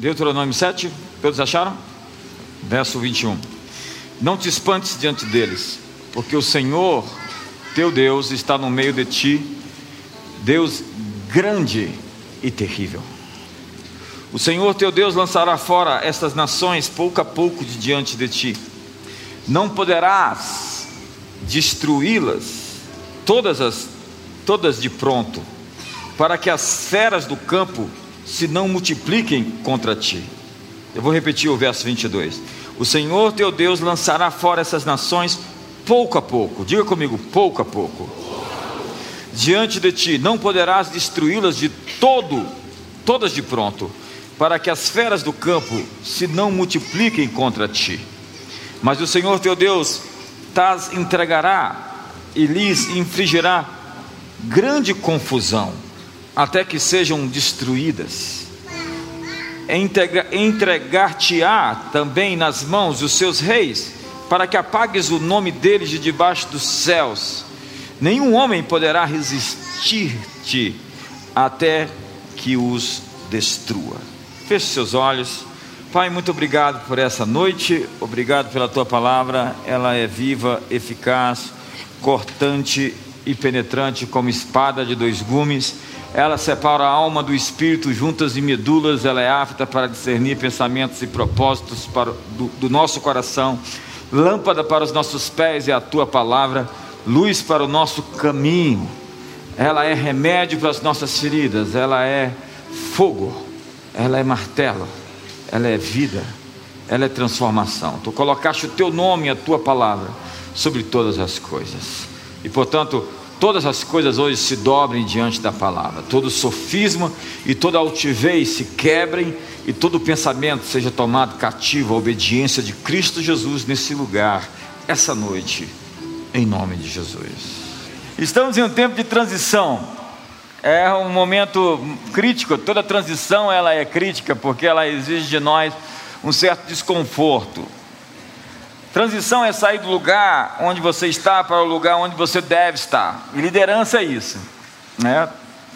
Deuteronômio 7, todos acharam? Verso 21. Não te espantes diante deles, porque o Senhor, teu Deus, está no meio de ti, Deus grande e terrível. O Senhor teu Deus lançará fora estas nações pouco a pouco de diante de ti. Não poderás destruí-las todas as todas de pronto, para que as feras do campo se não multipliquem contra ti. Eu vou repetir o verso 22. O Senhor teu Deus lançará fora essas nações pouco a pouco. Diga comigo, pouco a pouco. Diante de ti, não poderás destruí-las de todo, todas de pronto, para que as feras do campo se não multipliquem contra ti. Mas o Senhor teu Deus tas entregará e lhes infligirá grande confusão até que sejam destruídas. Entregar-te-á também nas mãos dos seus reis, para que apagues o nome deles de debaixo dos céus. Nenhum homem poderá resistir-te até que os destrua. Feche seus olhos. Pai, muito obrigado por essa noite, obrigado pela tua palavra, ela é viva, eficaz, cortante e penetrante como espada de dois gumes ela separa a alma do espírito, juntas e medulas, ela é apta para discernir pensamentos e propósitos para, do, do nosso coração. Lâmpada para os nossos pés é a tua palavra, luz para o nosso caminho. Ela é remédio para as nossas feridas, ela é fogo, ela é martelo, ela é vida, ela é transformação. Tu colocaste o teu nome e a tua palavra sobre todas as coisas. E portanto, todas as coisas hoje se dobrem diante da palavra, todo sofisma e toda altivez se quebrem e todo pensamento seja tomado cativo à obediência de Cristo Jesus nesse lugar, essa noite, em nome de Jesus. Estamos em um tempo de transição. É um momento crítico, toda transição ela é crítica porque ela exige de nós um certo desconforto. Transição é sair do lugar onde você está para o lugar onde você deve estar. E liderança é isso. Né?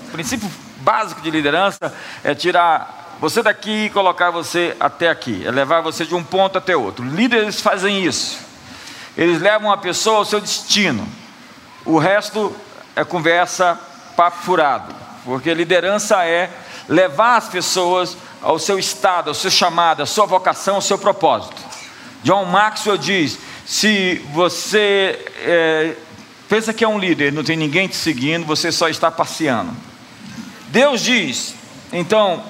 O princípio básico de liderança é tirar você daqui e colocar você até aqui. É levar você de um ponto até outro. Líderes fazem isso. Eles levam a pessoa ao seu destino. O resto é conversa, papo furado. Porque liderança é levar as pessoas ao seu estado, ao seu chamado, à sua vocação, ao seu propósito. John Maxwell diz: se você é, pensa que é um líder, não tem ninguém te seguindo, você só está passeando. Deus diz, então,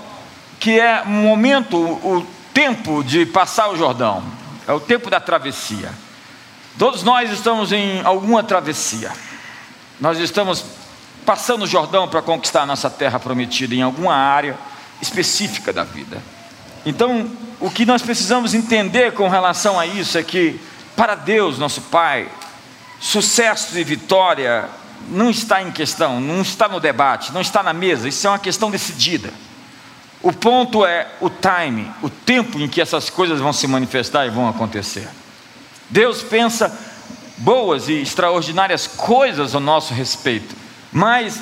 que é o momento, o tempo de passar o Jordão, é o tempo da travessia. Todos nós estamos em alguma travessia, nós estamos passando o Jordão para conquistar a nossa terra prometida em alguma área específica da vida. Então, o que nós precisamos entender com relação a isso é que, para Deus, nosso Pai, sucesso e vitória não está em questão, não está no debate, não está na mesa, isso é uma questão decidida. O ponto é o time, o tempo em que essas coisas vão se manifestar e vão acontecer. Deus pensa boas e extraordinárias coisas ao nosso respeito, mas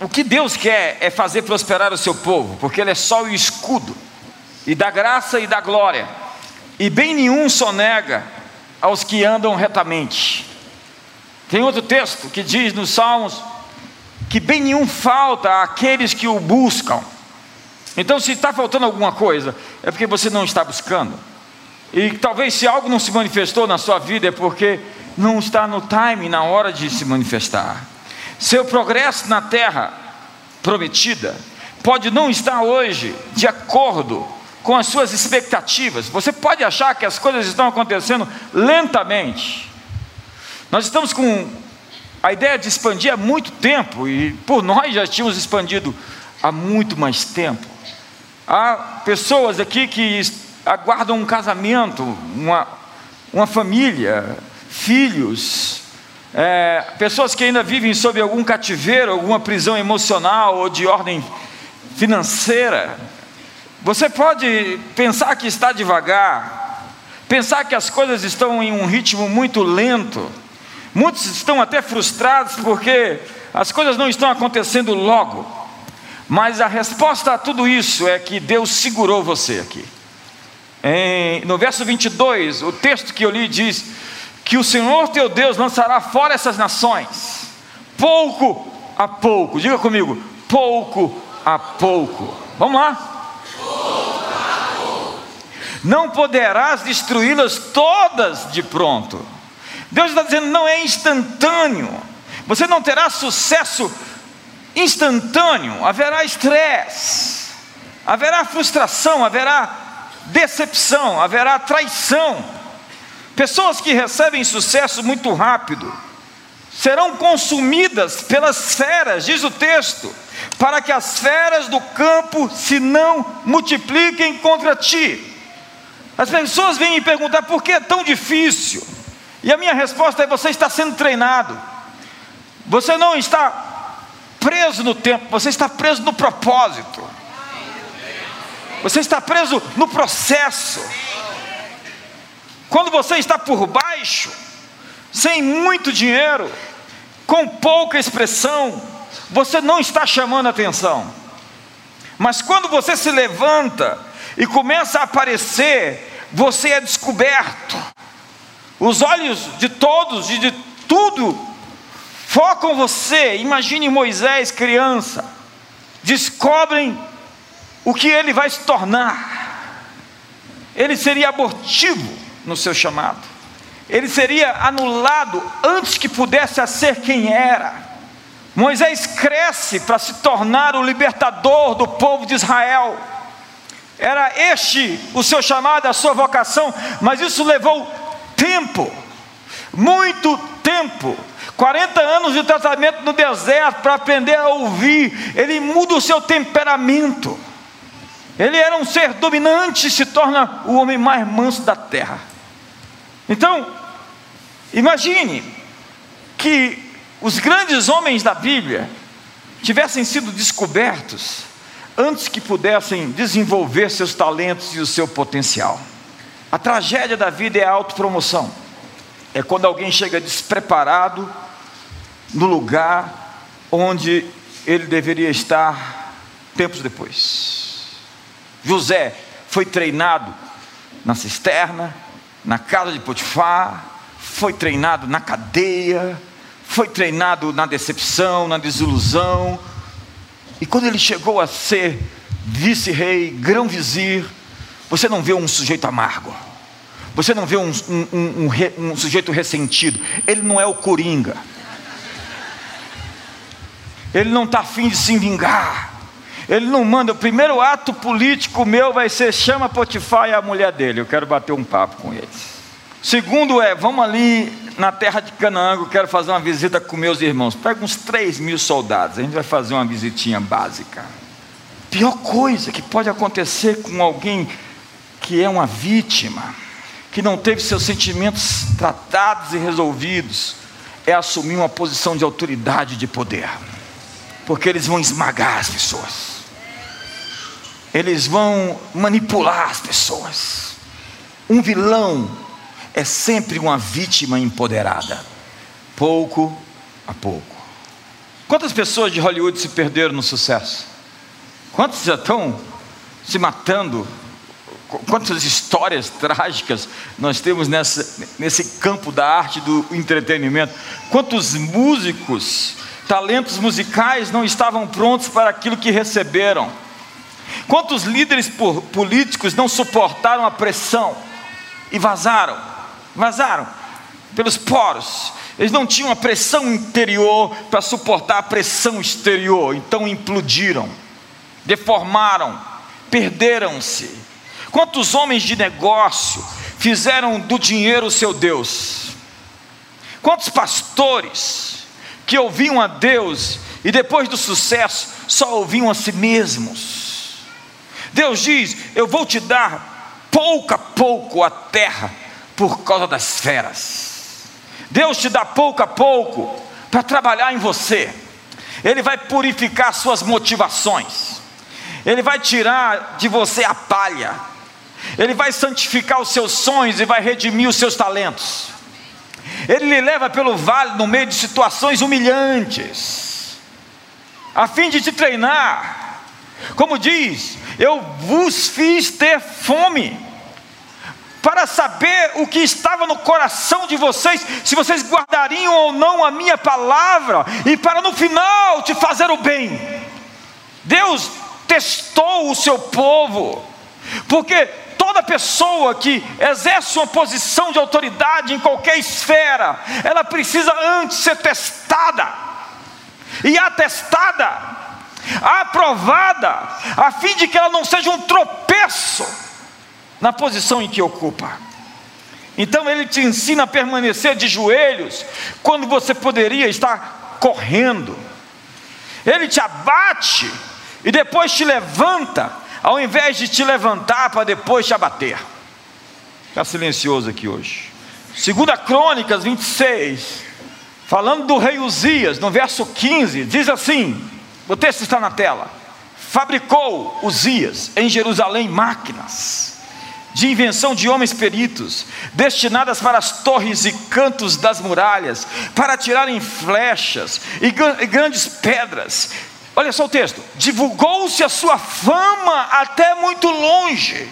o que Deus quer é fazer prosperar o seu povo, porque Ele é só o escudo e da graça e da glória, e bem nenhum sonega aos que andam retamente. Tem outro texto que diz nos Salmos que bem nenhum falta àqueles que o buscam. Então, se está faltando alguma coisa, é porque você não está buscando. E talvez se algo não se manifestou na sua vida, é porque não está no time, na hora de se manifestar. Seu progresso na terra prometida pode não estar hoje de acordo com as suas expectativas. Você pode achar que as coisas estão acontecendo lentamente. Nós estamos com a ideia de expandir há muito tempo e por nós já tínhamos expandido há muito mais tempo. Há pessoas aqui que aguardam um casamento, uma, uma família, filhos, é, pessoas que ainda vivem sob algum cativeiro, alguma prisão emocional ou de ordem financeira. Você pode pensar que está devagar, pensar que as coisas estão em um ritmo muito lento. Muitos estão até frustrados porque as coisas não estão acontecendo logo. Mas a resposta a tudo isso é que Deus segurou você aqui. Em, no verso 22, o texto que eu li diz que o Senhor teu Deus lançará fora essas nações, pouco a pouco. Diga comigo, pouco a pouco. Vamos lá. Não poderás destruí-las todas de pronto. Deus está dizendo, não é instantâneo. Você não terá sucesso instantâneo, haverá estresse, haverá frustração, haverá decepção, haverá traição. Pessoas que recebem sucesso muito rápido serão consumidas pelas feras, diz o texto, para que as feras do campo se não multipliquem contra ti. As pessoas vêm me perguntar por que é tão difícil, e a minha resposta é: você está sendo treinado, você não está preso no tempo, você está preso no propósito. Você está preso no processo. Quando você está por baixo, sem muito dinheiro, com pouca expressão, você não está chamando atenção. Mas quando você se levanta e começa a aparecer, você é descoberto. Os olhos de todos e de tudo focam você. Imagine Moisés, criança, descobrem o que ele vai se tornar. Ele seria abortivo no seu chamado, ele seria anulado antes que pudesse ser quem era. Moisés cresce para se tornar o libertador do povo de Israel. Era este o seu chamado, a sua vocação, mas isso levou tempo, muito tempo. 40 anos de tratamento no deserto para aprender a ouvir, ele muda o seu temperamento. Ele era um ser dominante e se torna o homem mais manso da terra. Então, imagine que os grandes homens da Bíblia tivessem sido descobertos antes que pudessem desenvolver seus talentos e o seu potencial. A tragédia da vida é a autopromoção. É quando alguém chega despreparado no lugar onde ele deveria estar tempos depois. José foi treinado na cisterna, na casa de Potifar, foi treinado na cadeia, foi treinado na decepção, na desilusão. E quando ele chegou a ser vice-rei, grão-vizir, você não vê um sujeito amargo, você não vê um, um, um, um, sujeito ressentido, ele não é o coringa ele não está afim de se vingar. Ele não manda, o primeiro ato político meu vai ser chama Potifar e a mulher dele. Eu quero bater um papo com eles. Segundo é, vamos ali na terra de Canaã, eu quero fazer uma visita com meus irmãos. Pega uns 3 mil soldados, a gente vai fazer uma visitinha básica. Pior coisa que pode acontecer com alguém que é uma vítima, que não teve seus sentimentos tratados e resolvidos, é assumir uma posição de autoridade de poder porque eles vão esmagar as pessoas, eles vão manipular as pessoas. Um vilão é sempre uma vítima empoderada, pouco a pouco. Quantas pessoas de Hollywood se perderam no sucesso? Quantos já estão se matando? Quantas histórias trágicas nós temos nessa, nesse campo da arte do entretenimento? Quantos músicos talentos musicais não estavam prontos para aquilo que receberam. Quantos líderes políticos não suportaram a pressão e vazaram? Vazaram pelos poros. Eles não tinham a pressão interior para suportar a pressão exterior, então implodiram, deformaram, perderam-se. Quantos homens de negócio fizeram do dinheiro o seu Deus? Quantos pastores que ouviam a Deus e depois do sucesso só ouviam a si mesmos. Deus diz: Eu vou te dar pouco a pouco a terra por causa das feras. Deus te dá pouco a pouco para trabalhar em você. Ele vai purificar suas motivações. Ele vai tirar de você a palha. Ele vai santificar os seus sonhos e vai redimir os seus talentos. Ele lhe leva pelo vale no meio de situações humilhantes, a fim de te treinar, Como diz, eu vos fiz ter fome, para saber o que estava no coração de vocês, se vocês guardariam ou não a minha palavra, e para no final te fazer o bem. Deus testou o seu povo, porque toda pessoa que exerce uma posição de autoridade em qualquer esfera, ela precisa antes ser testada e atestada, aprovada, a fim de que ela não seja um tropeço na posição em que ocupa. Então ele te ensina a permanecer de joelhos quando você poderia estar correndo. Ele te abate e depois te levanta, ao invés de te levantar para depois te abater. Está silencioso aqui hoje. Segunda Crônicas 26, falando do rei Uzias, no verso 15, diz assim: o texto está na tela. Fabricou Uzias em Jerusalém máquinas de invenção de homens peritos, destinadas para as torres e cantos das muralhas, para tirarem flechas e grandes pedras. Olha só o texto: divulgou-se a sua fama até muito longe,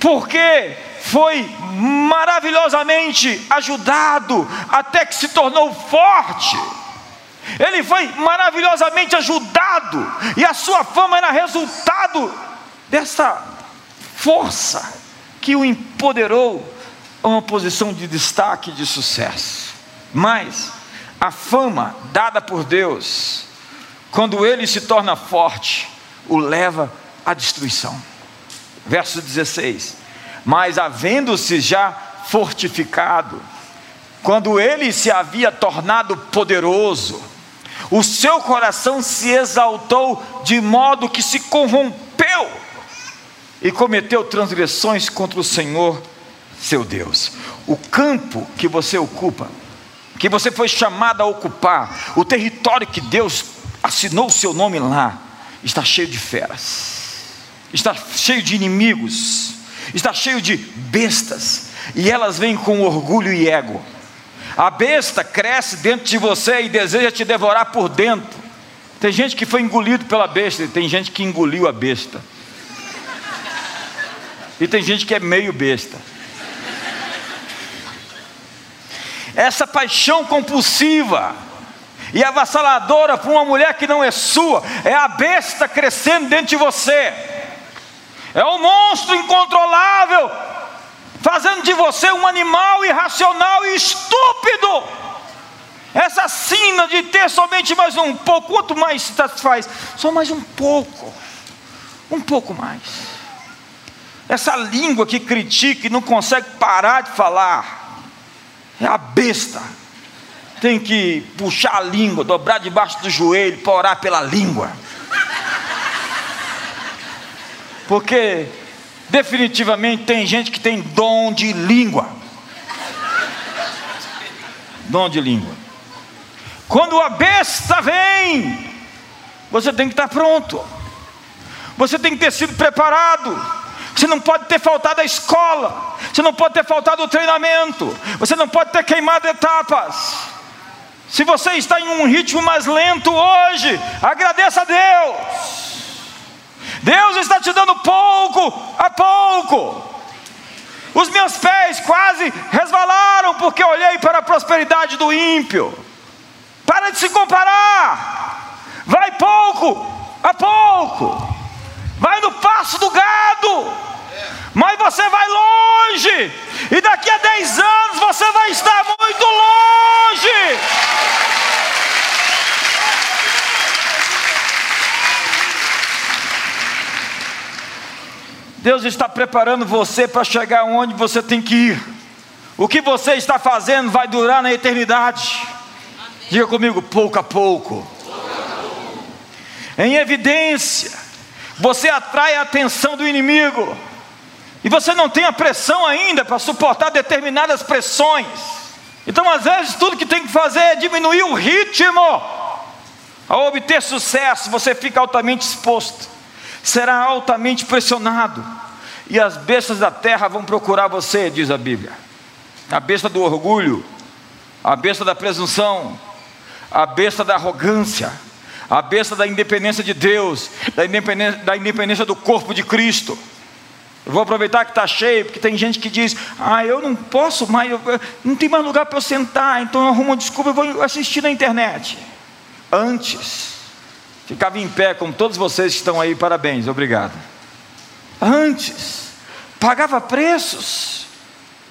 porque foi maravilhosamente ajudado até que se tornou forte. Ele foi maravilhosamente ajudado, e a sua fama era resultado dessa força que o empoderou a uma posição de destaque, de sucesso. Mas a fama dada por Deus, quando ele se torna forte, o leva à destruição. Verso 16: Mas havendo-se já fortificado, quando ele se havia tornado poderoso, o seu coração se exaltou de modo que se corrompeu e cometeu transgressões contra o Senhor, seu Deus. O campo que você ocupa, que você foi chamado a ocupar, o território que Deus assinou o seu nome lá, está cheio de feras, está cheio de inimigos, está cheio de bestas, e elas vêm com orgulho e ego. A besta cresce dentro de você e deseja te devorar por dentro. Tem gente que foi engolido pela besta, e tem gente que engoliu a besta. E tem gente que é meio besta. Essa paixão compulsiva e avassaladora por uma mulher que não é sua, é a besta crescendo dentro de você, é um monstro incontrolável, fazendo de você um animal irracional e estúpido. Essa sina de ter somente mais um pouco, quanto mais se satisfaz? Só mais um pouco, um pouco mais. Essa língua que critica e não consegue parar de falar, é a besta. Tem que puxar a língua, dobrar debaixo do joelho para orar pela língua. Porque definitivamente tem gente que tem dom de língua. Dom de língua. Quando a besta vem, você tem que estar pronto. Você tem que ter sido preparado. Você não pode ter faltado a escola, você não pode ter faltado o treinamento, você não pode ter queimado etapas. Se você está em um ritmo mais lento hoje, agradeça a Deus. Deus está te dando pouco a pouco. Os meus pés quase resvalaram porque olhei para a prosperidade do ímpio. Para de se comparar. Vai pouco a pouco. Vai no passo do gado mas você vai longe, e daqui a 10 anos você vai estar muito longe. Deus está preparando você para chegar onde você tem que ir. O que você está fazendo vai durar na eternidade. Diga comigo, pouco a pouco. Em evidência, você atrai a atenção do inimigo e você não tem a pressão ainda para suportar determinadas pressões. Então, às vezes, tudo que tem que fazer é diminuir o ritmo. Ao obter sucesso, você fica altamente exposto, será altamente pressionado, e as bestas da terra vão procurar você, diz a Bíblia. A besta do orgulho, a besta da presunção, a besta da arrogância, a besta da independência de Deus, da independência, da independência do corpo de Cristo. Eu vou aproveitar que está cheio, porque tem gente que diz: Ah, eu não posso mais, eu, não tem mais lugar para eu sentar, então eu arrumo uma desculpa, eu vou assistir na internet. Antes, ficava em pé, como todos vocês que estão aí, parabéns, obrigado. Antes, pagava preços,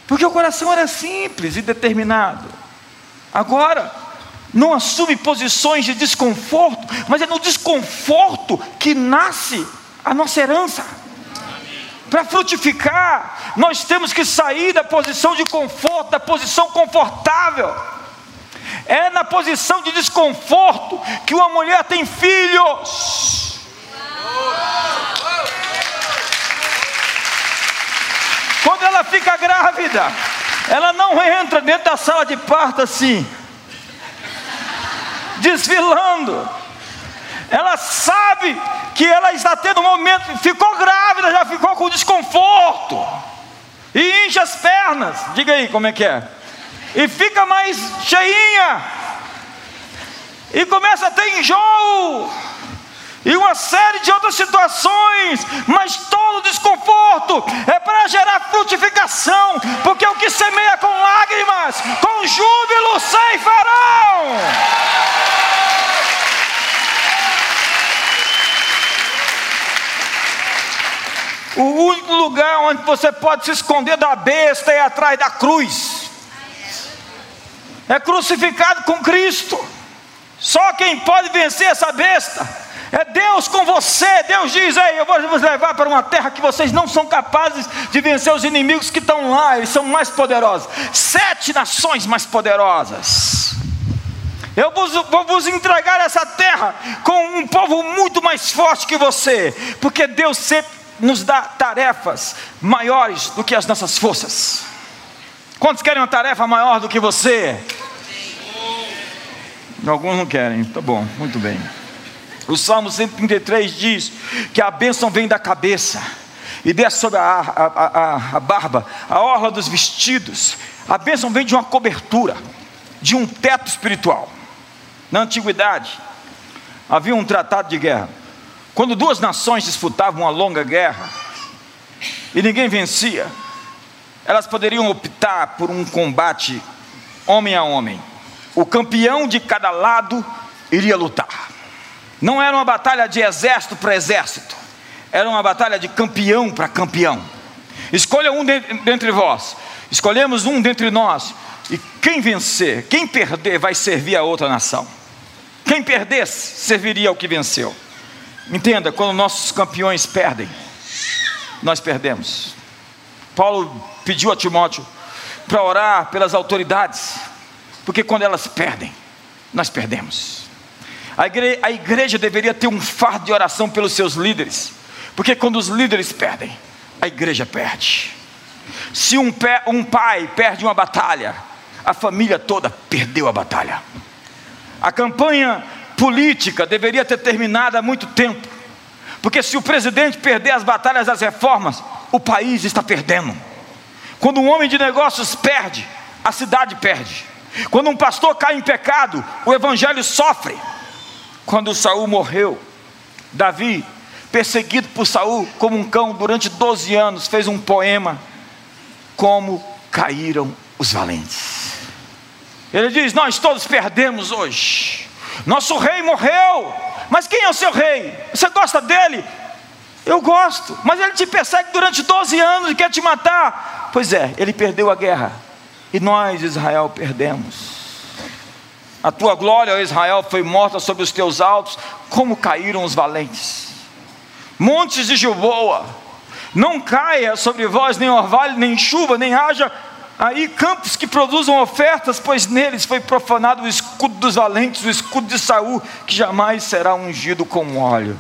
porque o coração era simples e determinado. Agora, não assume posições de desconforto, mas é no desconforto que nasce a nossa herança. Para frutificar, nós temos que sair da posição de conforto, da posição confortável. É na posição de desconforto que uma mulher tem filhos. Quando ela fica grávida, ela não entra dentro da sala de parto assim, desfilando. Ela sabe que ela está tendo um momento, ficou grávida, já ficou com desconforto, e incha as pernas. Diga aí como é que é. E fica mais cheinha, e começa a ter enjoo e uma série de outras situações, mas todo desconforto é para gerar frutificação, porque o que semeia com lágrimas, com júbilo ceifarão. O único lugar onde você pode se esconder da besta é atrás da cruz. É crucificado com Cristo. Só quem pode vencer essa besta é Deus com você. Deus diz: Ei, eu vou vos levar para uma terra que vocês não são capazes de vencer os inimigos que estão lá, eles são mais poderosos. Sete nações mais poderosas. Eu vos, vou vos entregar essa terra com um povo muito mais forte que você, porque Deus sempre nos dá tarefas maiores do que as nossas forças. Quantos querem uma tarefa maior do que você? Alguns não querem, tá bom, muito bem. O Salmo 133 diz que a bênção vem da cabeça e desce sobre a, a, a, a, barba, a orla dos vestidos. A bênção vem de uma cobertura, de um teto espiritual. Na antiguidade, havia um tratado de guerra. Quando duas nações disputavam uma longa guerra e ninguém vencia, elas poderiam optar por um combate homem a homem. O campeão de cada lado iria lutar. Não era uma batalha de exército para exército, era uma batalha de campeão para campeão. Escolha um dentre vós, escolhemos um dentre nós, e quem vencer, quem perder, vai servir a outra nação. Quem perder, serviria ao que venceu. Entenda, quando nossos campeões perdem, nós perdemos. Paulo pediu a Timóteo para orar pelas autoridades, porque quando elas perdem, nós perdemos. A igreja, a igreja deveria ter um fardo de oração pelos seus líderes, porque quando os líderes perdem, a igreja perde. Se um, pé, um pai perde uma batalha, a família toda perdeu a batalha. A campanha política deveria ter terminado há muito tempo, porque se o presidente perder as batalhas das reformas, o país está perdendo. Quando um homem de negócios perde, a cidade perde. Quando um pastor cai em pecado, o evangelho sofre. Quando Saul morreu, Davi, perseguido por Saul como um cão durante 12 anos, fez um poema como caíram os valentes. Ele diz: Nós todos perdemos hoje. Nosso rei morreu. Mas quem é o seu rei? Você gosta dele? Eu gosto. Mas ele te persegue durante 12 anos e quer te matar. Pois é, ele perdeu a guerra. E nós, Israel, perdemos. A tua glória, ó Israel, foi morta sobre os teus altos, como caíram os valentes. Montes de Gilboa, não caia sobre vós nem orvalho, nem chuva, nem haja aí campos que produzam ofertas, pois neles foi profanado o escudo dos valentes, o escudo de Saul, que jamais será ungido com óleo.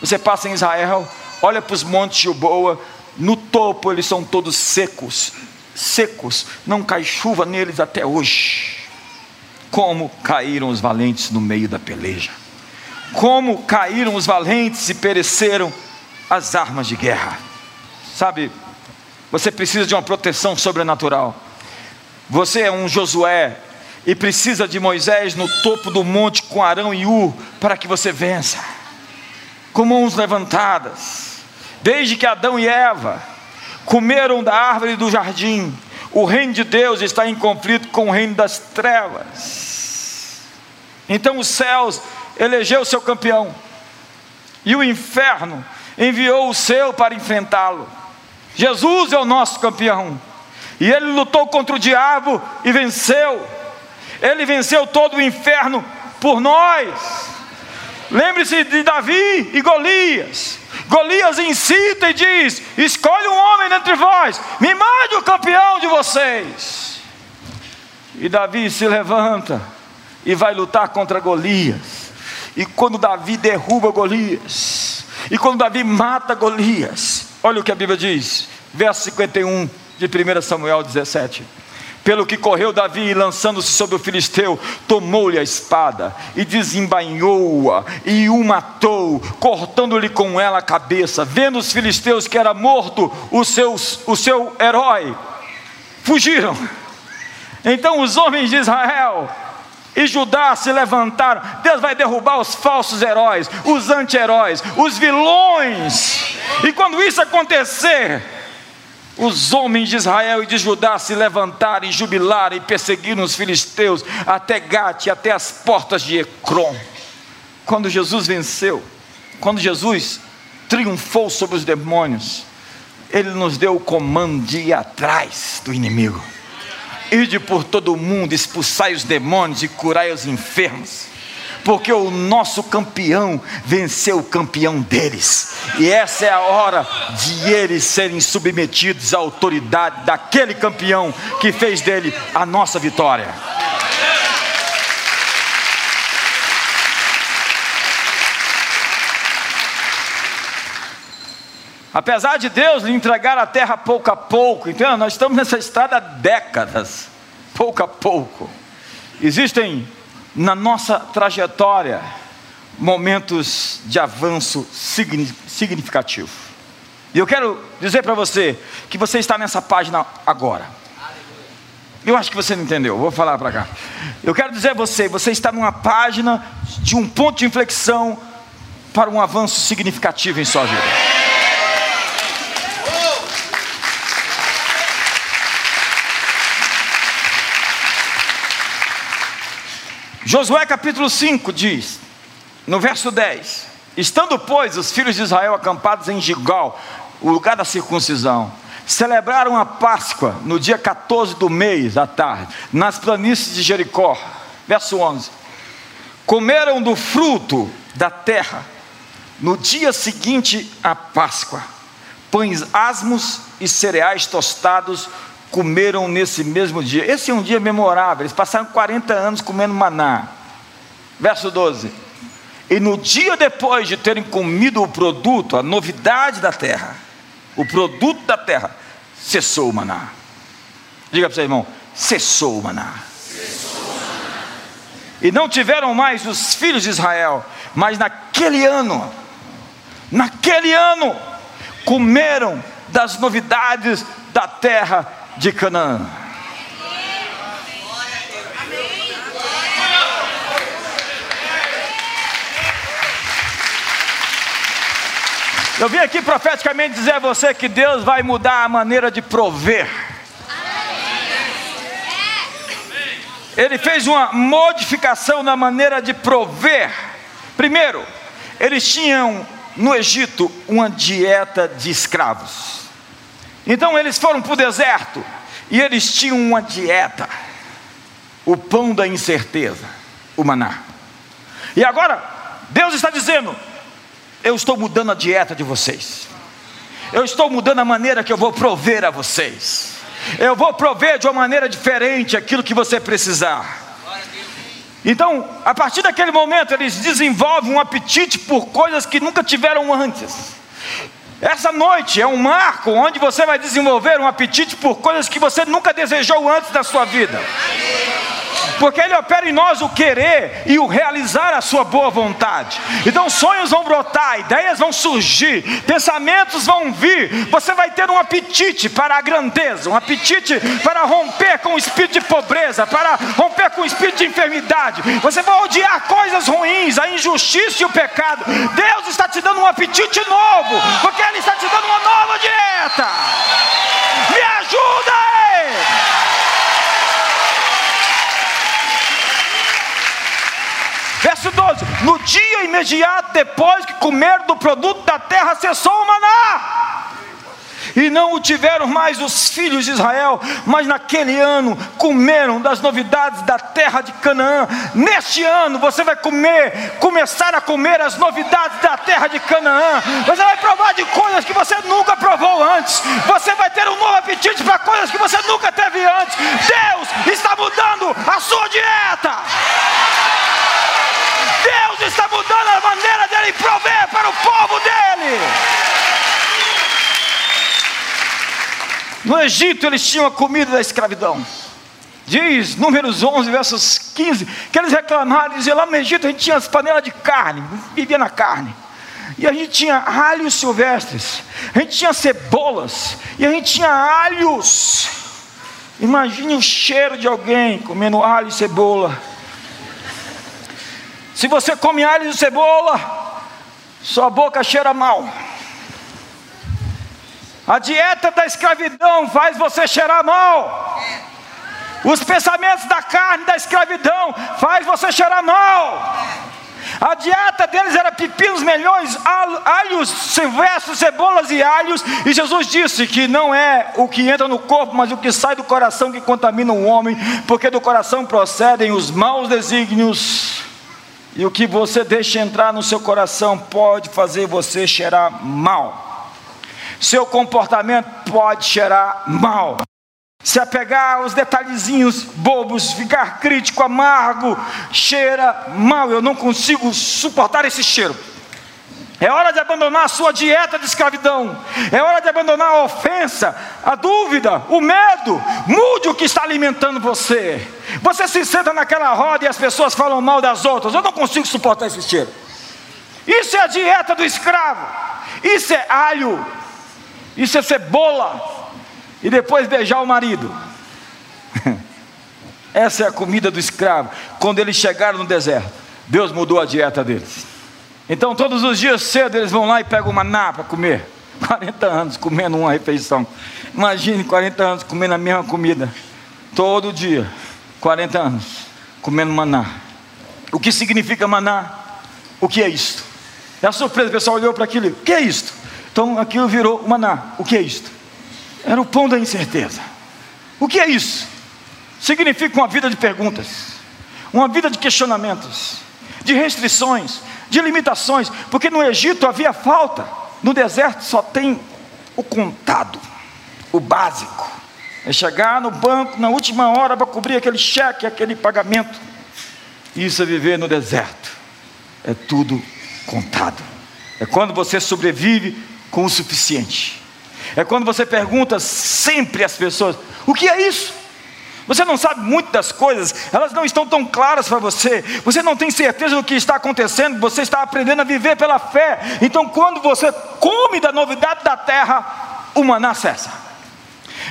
Você passa em Israel, olha para os montes de Gilboa, no topo eles são todos secos, secos, não cai chuva neles até hoje. Como caíram os valentes no meio da peleja. Como caíram os valentes e pereceram as armas de guerra. Sabe, você precisa de uma proteção sobrenatural. Você é um Josué e precisa de Moisés no topo do monte com Arão e Ur para que você vença, com mãos levantadas. Desde que Adão e Eva comeram da árvore do jardim, o reino de Deus está em conflito com o reino das trevas. Então os céus elegeu seu campeão, e o inferno enviou o seu para enfrentá-lo. Jesus é o nosso campeão, e ele lutou contra o diabo e venceu. Ele venceu todo o inferno por nós. Lembre-se de Davi e Golias. Golias incita e diz: Escolhe um homem entre vós, me mande o campeão de vocês. E Davi se levanta e vai lutar contra Golias. E quando Davi derruba Golias, e quando Davi mata Golias, olha o que a Bíblia diz, verso 51 de 1 Samuel 17. Pelo que correu Davi, lançando-se sobre o filisteu, tomou-lhe a espada e desembainhou-a e o matou, cortando-lhe com ela a cabeça. Vendo os filisteus que era morto o, seus, o seu herói, fugiram. Então os homens de Israel e Judá se levantaram. Deus vai derrubar os falsos heróis, os anti-heróis, os vilões. E quando isso acontecer, os homens de Israel e de Judá se levantaram e jubilaram e perseguiram os filisteus até Gate, até as portas de Ecrom. Quando Jesus venceu, quando Jesus triunfou sobre os demônios, ele nos deu o comando de ir atrás do inimigo. Ide por todo o mundo, expulsai os demônios e curai os enfermos porque o nosso campeão venceu o campeão deles, e essa é a hora de eles serem submetidos à autoridade daquele campeão que fez dele a nossa vitória. Apesar de Deus lhe entregar a terra pouco a pouco, então nós estamos nessa estrada há décadas, pouco a pouco. Existem na nossa trajetória momentos de avanço significativo. E eu quero dizer para você que você está nessa página agora. Eu acho que você não entendeu, vou falar para cá. Eu quero dizer a você, você está numa página de um ponto de inflexão para um avanço significativo em sua vida. Josué capítulo 5 diz, no verso 10: Estando, pois, os filhos de Israel acampados em Gigal, o lugar da circuncisão, celebraram a Páscoa no dia 14 do mês, à tarde, nas planícies de Jericó. Verso 11: Comeram do fruto da terra, no dia seguinte à Páscoa, pães asmos e cereais tostados comeram nesse mesmo dia. Esse é um dia memorável. Eles passaram 40 anos comendo maná. Verso 12. E no dia depois de terem comido o produto, a novidade da terra, o produto da terra, cessou o maná. Diga para você, irmão: cessou o maná. E não tiveram mais os filhos de Israel, mas naquele ano, naquele ano, comeram das novidades da terra de Canaã. Eu vim aqui profeticamente dizer a você que Deus vai mudar a maneira de prover. Ele fez uma modificação na maneira de prover. Primeiro, eles tinham no Egito uma dieta de escravos. Então eles foram para o deserto e eles tinham uma dieta, o pão da incerteza, o maná. E agora, Deus está dizendo: eu estou mudando a dieta de vocês, eu estou mudando a maneira que eu vou prover a vocês, eu vou prover de uma maneira diferente aquilo que você precisar. Então, a partir daquele momento, eles desenvolvem um apetite por coisas que nunca tiveram antes. Essa noite é um marco onde você vai desenvolver um apetite por coisas que você nunca desejou antes da sua vida. Porque Ele opera em nós o querer e o realizar a Sua boa vontade. Então sonhos vão brotar, ideias vão surgir, pensamentos vão vir. Você vai ter um apetite para a grandeza, um apetite para romper com o espírito de pobreza, para romper com o espírito de enfermidade. Você vai odiar coisas ruins, a injustiça e o pecado. Deus está te dando um apetite novo, porque Ele está te dando uma nova dieta. Dia imediato depois que comer do produto da terra, cessou o maná e não o tiveram mais os filhos de Israel, mas naquele ano comeram das novidades da terra de Canaã. Neste ano você vai comer, começar a comer as novidades da terra de Canaã. Você vai provar de coisas que você nunca provou antes. Você vai ter um novo apetite para coisas que você nunca teve antes. Deus está mudando a sua dieta. Está mudando a maneira dele prover para o povo dele. No Egito eles tinham a comida da escravidão. Diz, números 11, versos 15, que eles reclamaram, diziam, lá no Egito a gente tinha as panelas de carne, vivia na carne. E a gente tinha alhos silvestres, a gente tinha cebolas, e a gente tinha alhos. Imagine o cheiro de alguém comendo alho e cebola. Se você come alho e cebola, sua boca cheira mal. A dieta da escravidão faz você cheirar mal. Os pensamentos da carne da escravidão faz você cheirar mal. A dieta deles era pepinos, melhões, alhos, silvestres, cebolas e alhos. E Jesus disse que não é o que entra no corpo, mas o que sai do coração que contamina o homem, porque do coração procedem os maus desígnios. E o que você deixa entrar no seu coração pode fazer você cheirar mal seu comportamento pode cheirar mal. Se apegar aos detalhezinhos bobos, ficar crítico, amargo, cheira mal. Eu não consigo suportar esse cheiro. É hora de abandonar a sua dieta de escravidão. É hora de abandonar a ofensa, a dúvida, o medo. Mude o que está alimentando você. Você se senta naquela roda e as pessoas falam mal das outras. Eu não consigo suportar esse cheiro. Isso é a dieta do escravo. Isso é alho isso é cebola. E depois beijar o marido. Essa é a comida do escravo. Quando eles chegaram no deserto, Deus mudou a dieta deles. Então, todos os dias cedo, eles vão lá e pegam uma maná para comer. 40 anos comendo uma refeição. Imagine 40 anos comendo a mesma comida. Todo dia. 40 anos comendo maná. O que significa maná? O que é isto? É a surpresa, o pessoal olhou para aquilo. O que é isto? Então aquilo virou maná. O que é isto? Era o pão da incerteza. O que é isso? Significa uma vida de perguntas, uma vida de questionamentos, de restrições, de limitações, porque no Egito havia falta, no deserto só tem o contado, o básico. É chegar no banco na última hora para cobrir aquele cheque, aquele pagamento. Isso é viver no deserto. É tudo contado. É quando você sobrevive com o suficiente. É quando você pergunta sempre às pessoas: o que é isso? Você não sabe muito das coisas, elas não estão tão claras para você, você não tem certeza do que está acontecendo, você está aprendendo a viver pela fé. Então, quando você come da novidade da terra, o maná cessa.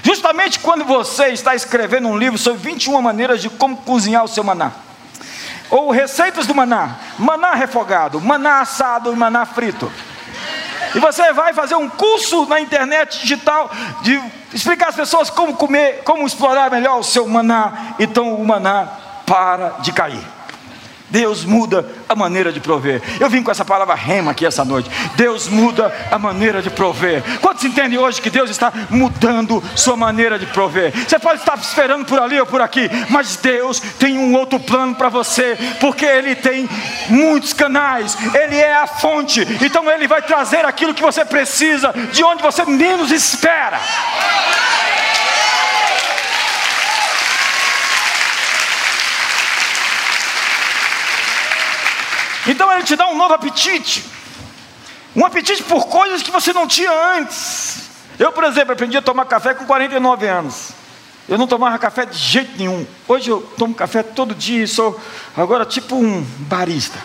Justamente quando você está escrevendo um livro sobre 21 maneiras de como cozinhar o seu maná, ou receitas do maná, maná refogado, maná assado e maná frito. E você vai fazer um curso na internet digital de explicar às pessoas como comer, como explorar melhor o seu maná. Então o maná para de cair. Deus muda a maneira de prover. Eu vim com essa palavra rema aqui essa noite. Deus muda a maneira de prover. Quantos entendem hoje que Deus está mudando sua maneira de prover? Você pode estar esperando por ali ou por aqui, mas Deus tem um outro plano para você, porque Ele tem muitos canais, Ele é a fonte, então Ele vai trazer aquilo que você precisa, de onde você menos espera. Então ele te dá um novo apetite. Um apetite por coisas que você não tinha antes. Eu, por exemplo, aprendi a tomar café com 49 anos. Eu não tomava café de jeito nenhum. Hoje eu tomo café todo dia e sou agora tipo um barista.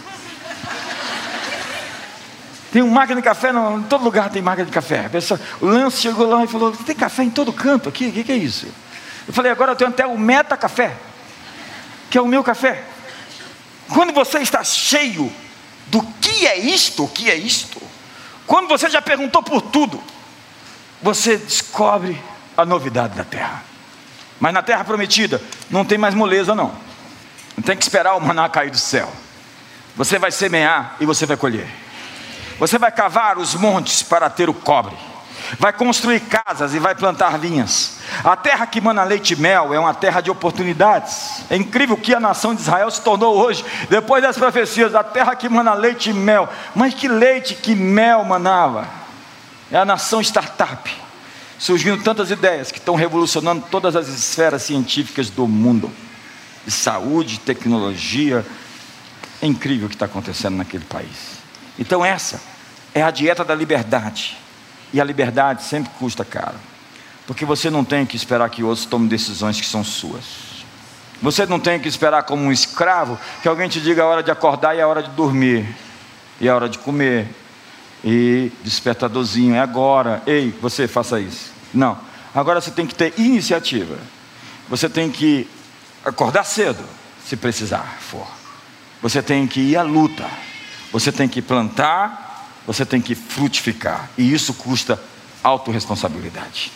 Tem uma máquina de café, não, em todo lugar tem máquina de café. O Lance chegou lá e falou: tem café em todo canto aqui? O que, que é isso? Eu falei: agora eu tenho até o Meta Café, que é o meu café. Quando você está cheio do que é isto, o que é isto, quando você já perguntou por tudo, você descobre a novidade da terra. Mas na terra prometida não tem mais moleza, não. Não tem que esperar o maná cair do céu. Você vai semear e você vai colher. Você vai cavar os montes para ter o cobre. Vai construir casas e vai plantar vinhas. A terra que mana leite e mel é uma terra de oportunidades. É incrível que a nação de Israel se tornou hoje, depois das profecias, a terra que mana leite e mel. Mas que leite, que mel manava? É a nação startup. Surgindo tantas ideias que estão revolucionando todas as esferas científicas do mundo. De saúde, tecnologia. É incrível o que está acontecendo naquele país. Então, essa é a dieta da liberdade. E a liberdade sempre custa caro. Porque você não tem que esperar que outros tomem decisões que são suas. Você não tem que esperar como um escravo que alguém te diga a hora de acordar e a hora de dormir, e a hora de comer, e despertadorzinho, é agora. Ei, você faça isso. Não. Agora você tem que ter iniciativa. Você tem que acordar cedo, se precisar for. Você tem que ir à luta. Você tem que plantar, você tem que frutificar. E isso custa autorresponsabilidade.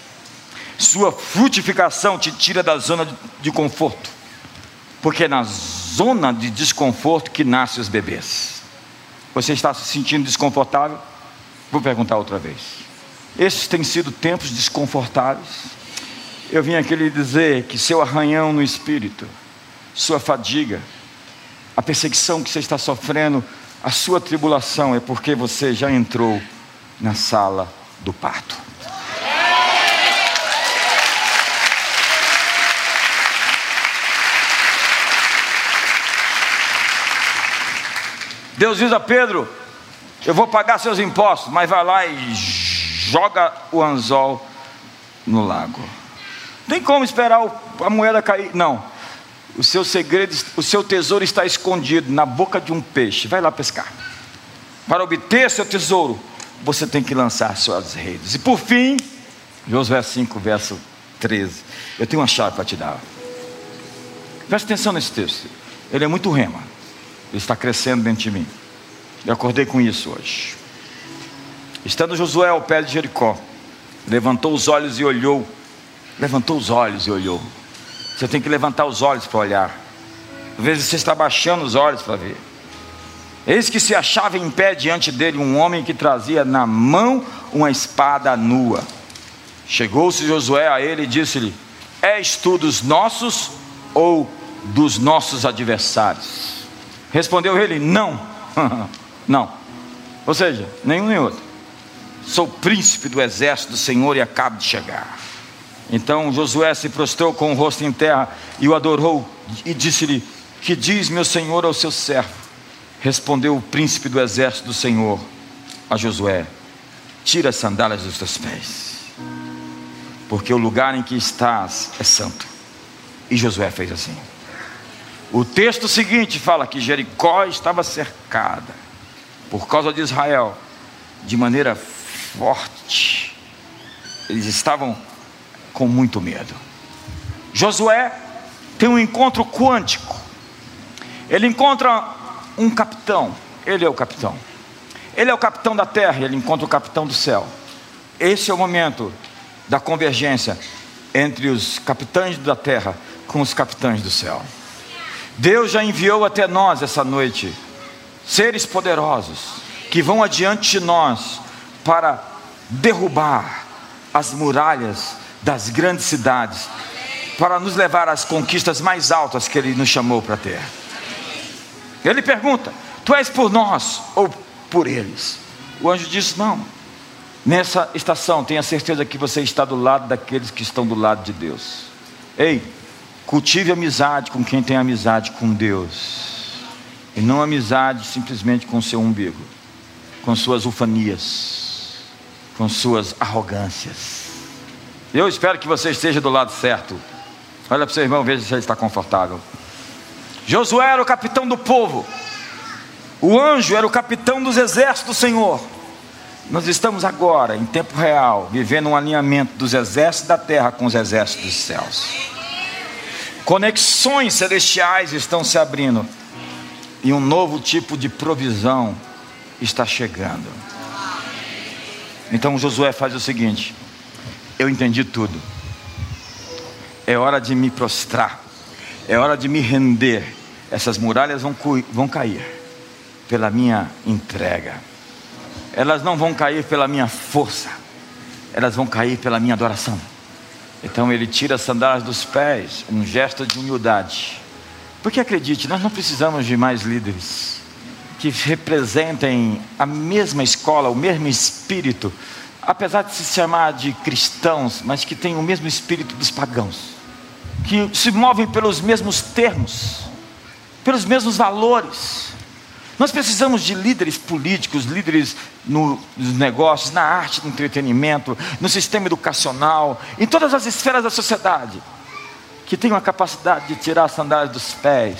Sua frutificação te tira da zona de conforto. Porque é na zona de desconforto que nascem os bebês. Você está se sentindo desconfortável? Vou perguntar outra vez. Esses têm sido tempos desconfortáveis. Eu vim aqui lhe dizer que seu arranhão no espírito, sua fadiga, a perseguição que você está sofrendo a sua tribulação é porque você já entrou na sala do parto. Deus diz a Pedro: Eu vou pagar seus impostos, mas vai lá e joga o anzol no lago. Tem como esperar a moeda cair? Não. O seu segredo, o seu tesouro está escondido na boca de um peixe. Vai lá pescar. Para obter seu tesouro, você tem que lançar suas redes. E por fim, Josué 5, verso 13. Eu tenho uma chave para te dar. Presta atenção nesse texto. Ele é muito rema. Ele está crescendo dentro de mim. Eu acordei com isso hoje. Estando Josué ao pé de Jericó, levantou os olhos e olhou. Levantou os olhos e olhou. Você tem que levantar os olhos para olhar. Às vezes você está baixando os olhos para ver. Eis que se achava em pé diante dele um homem que trazia na mão uma espada nua. Chegou-se Josué a ele e disse-lhe: És tu dos nossos ou dos nossos adversários? Respondeu ele: Não, não. Ou seja, nenhum nem outro. Sou príncipe do exército do Senhor e acabo de chegar. Então Josué se prostrou com o rosto em terra e o adorou e disse-lhe: Que diz meu senhor ao seu servo? Respondeu o príncipe do exército do Senhor a Josué: Tira as sandálias dos teus pés, porque o lugar em que estás é santo. E Josué fez assim. O texto seguinte fala que Jericó estava cercada por causa de Israel de maneira forte. Eles estavam com muito medo. Josué tem um encontro quântico. Ele encontra um capitão, ele é o capitão. Ele é o capitão da terra, ele encontra o capitão do céu. Esse é o momento da convergência entre os capitães da terra com os capitães do céu. Deus já enviou até nós essa noite seres poderosos que vão adiante de nós para derrubar as muralhas das grandes cidades, para nos levar às conquistas mais altas que Ele nos chamou para ter. Ele pergunta: Tu és por nós ou por eles? O anjo disse: Não. Nessa estação, tenha certeza que você está do lado daqueles que estão do lado de Deus. Ei, cultive amizade com quem tem amizade com Deus. E não amizade simplesmente com seu umbigo, com suas ufanias, com suas arrogâncias. Eu espero que você esteja do lado certo Olha para o seu irmão, veja se ele está confortável. Josué era o capitão do povo. O anjo era o capitão dos exércitos do Senhor. Nós estamos agora, em tempo real, vivendo um alinhamento dos exércitos da terra com os exércitos dos céus. Conexões celestiais estão se abrindo. E um novo tipo de provisão está chegando. Então Josué faz o seguinte: eu entendi tudo. É hora de me prostrar. É hora de me render. Essas muralhas vão, vão cair pela minha entrega elas não vão cair pela minha força, elas vão cair pela minha adoração. Então ele tira as sandálias dos pés, um gesto de humildade. Porque acredite, nós não precisamos de mais líderes que representem a mesma escola, o mesmo espírito, apesar de se chamar de cristãos, mas que têm o mesmo espírito dos pagãos, que se movem pelos mesmos termos, pelos mesmos valores. Nós precisamos de líderes políticos, líderes no, nos negócios, na arte, no entretenimento, no sistema educacional, em todas as esferas da sociedade, que tenham a capacidade de tirar as sandálias dos pés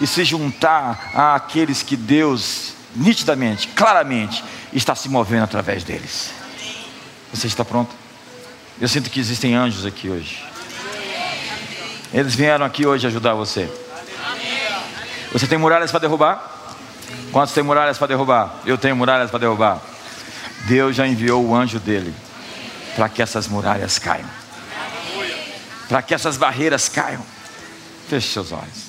e se juntar àqueles que Deus, nitidamente, claramente, está se movendo através deles. Você está pronto? Eu sinto que existem anjos aqui hoje. Eles vieram aqui hoje ajudar você. Você tem muralhas para derrubar? Quantos tem muralhas para derrubar? Eu tenho muralhas para derrubar. Deus já enviou o anjo dele para que essas muralhas caiam, para que essas barreiras caiam. Feche seus olhos.